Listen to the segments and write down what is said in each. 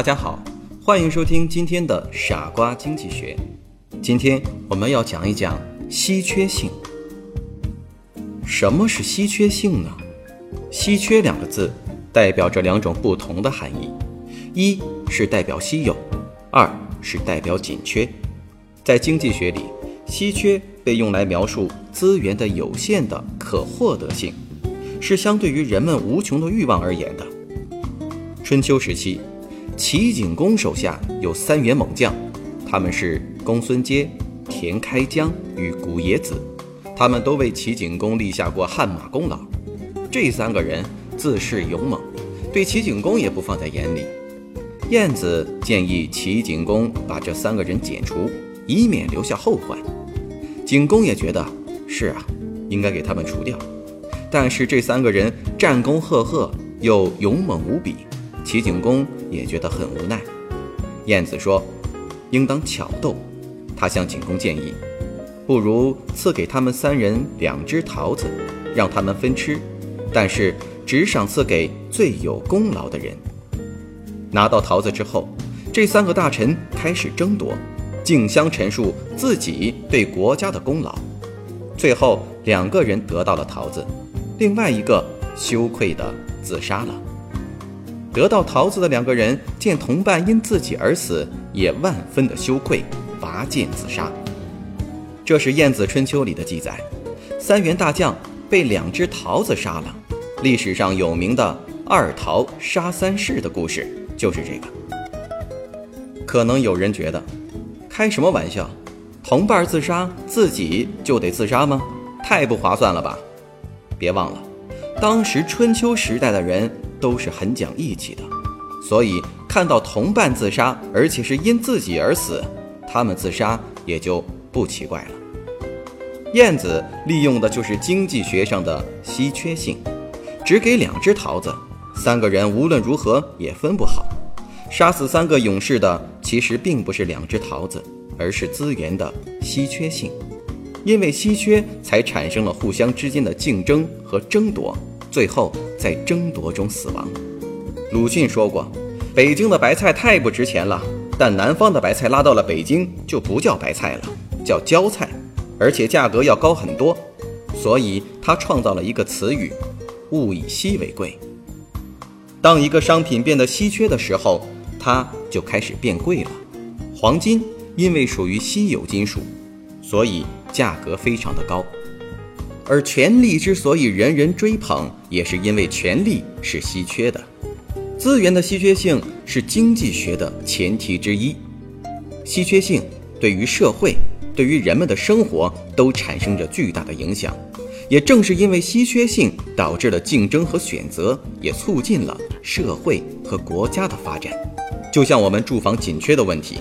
大家好，欢迎收听今天的傻瓜经济学。今天我们要讲一讲稀缺性。什么是稀缺性呢？稀缺两个字代表着两种不同的含义：一是代表稀有，二是代表紧缺。在经济学里，稀缺被用来描述资源的有限的可获得性，是相对于人们无穷的欲望而言的。春秋时期。齐景公手下有三员猛将，他们是公孙捷、田开疆与古冶子，他们都为齐景公立下过汗马功劳。这三个人自恃勇猛，对齐景公也不放在眼里。晏子建议齐景公把这三个人剪除，以免留下后患。景公也觉得是啊，应该给他们除掉。但是这三个人战功赫赫，又勇猛无比。齐景公也觉得很无奈，晏子说：“应当巧斗。”他向景公建议：“不如赐给他们三人两只桃子，让他们分吃，但是只赏赐给最有功劳的人。”拿到桃子之后，这三个大臣开始争夺，竞相陈述自己对国家的功劳。最后，两个人得到了桃子，另外一个羞愧地自杀了。得到桃子的两个人见同伴因自己而死，也万分的羞愧，拔剑自杀。这是《晏子春秋》里的记载，三员大将被两只桃子杀了。历史上有名的“二桃杀三士”的故事就是这个。可能有人觉得，开什么玩笑？同伴自杀，自己就得自杀吗？太不划算了吧！别忘了，当时春秋时代的人。都是很讲义气的，所以看到同伴自杀，而且是因自己而死，他们自杀也就不奇怪了。燕子利用的就是经济学上的稀缺性，只给两只桃子，三个人无论如何也分不好。杀死三个勇士的其实并不是两只桃子，而是资源的稀缺性，因为稀缺才产生了互相之间的竞争和争夺。最后在争夺中死亡。鲁迅说过：“北京的白菜太不值钱了，但南方的白菜拉到了北京就不叫白菜了，叫焦菜，而且价格要高很多。”所以他创造了一个词语：“物以稀为贵。”当一个商品变得稀缺的时候，它就开始变贵了。黄金因为属于稀有金属，所以价格非常的高。而权力之所以人人追捧，也是因为权力是稀缺的，资源的稀缺性是经济学的前提之一。稀缺性对于社会、对于人们的生活都产生着巨大的影响。也正是因为稀缺性导致了竞争和选择，也促进了社会和国家的发展。就像我们住房紧缺的问题。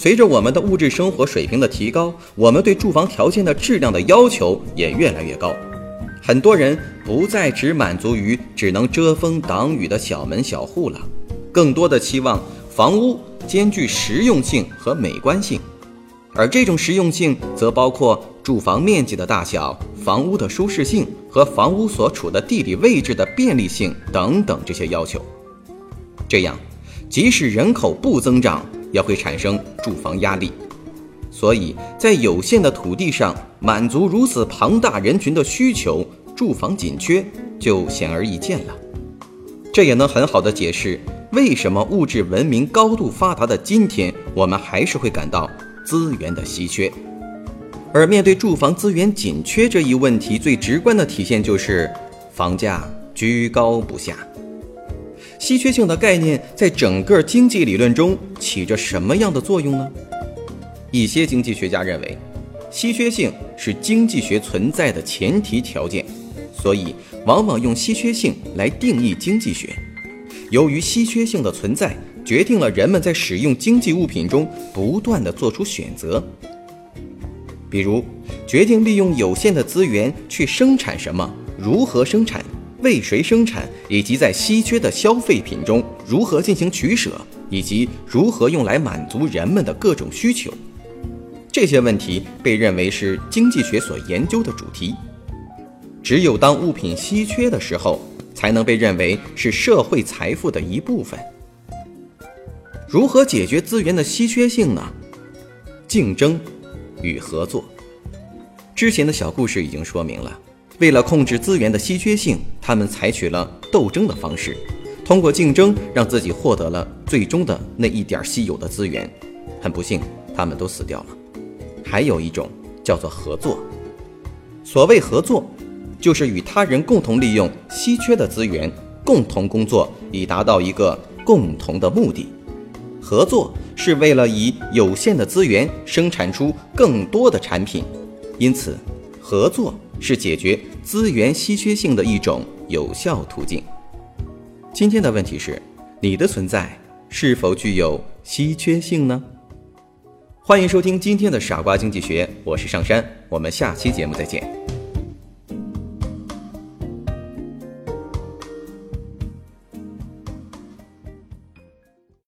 随着我们的物质生活水平的提高，我们对住房条件的质量的要求也越来越高。很多人不再只满足于只能遮风挡雨的小门小户了，更多的期望房屋兼具实用性和美观性。而这种实用性则包括住房面积的大小、房屋的舒适性和房屋所处的地理位置的便利性等等这些要求。这样，即使人口不增长，也会产生住房压力，所以在有限的土地上满足如此庞大人群的需求，住房紧缺就显而易见了。这也能很好的解释为什么物质文明高度发达的今天，我们还是会感到资源的稀缺。而面对住房资源紧缺这一问题，最直观的体现就是房价居高不下。稀缺性的概念在整个经济理论中起着什么样的作用呢？一些经济学家认为，稀缺性是经济学存在的前提条件，所以往往用稀缺性来定义经济学。由于稀缺性的存在，决定了人们在使用经济物品中不断的做出选择。比如，决定利用有限的资源去生产什么，如何生产，为谁生产，以及在稀缺的消费品中如何进行取舍，以及如何用来满足人们的各种需求。这些问题被认为是经济学所研究的主题。只有当物品稀缺的时候，才能被认为是社会财富的一部分。如何解决资源的稀缺性呢？竞争与合作。之前的小故事已经说明了，为了控制资源的稀缺性，他们采取了斗争的方式，通过竞争让自己获得了最终的那一点稀有的资源。很不幸，他们都死掉了。还有一种叫做合作。所谓合作。就是与他人共同利用稀缺的资源，共同工作以达到一个共同的目的。合作是为了以有限的资源生产出更多的产品，因此，合作是解决资源稀缺性的一种有效途径。今天的问题是：你的存在是否具有稀缺性呢？欢迎收听今天的傻瓜经济学，我是上山，我们下期节目再见。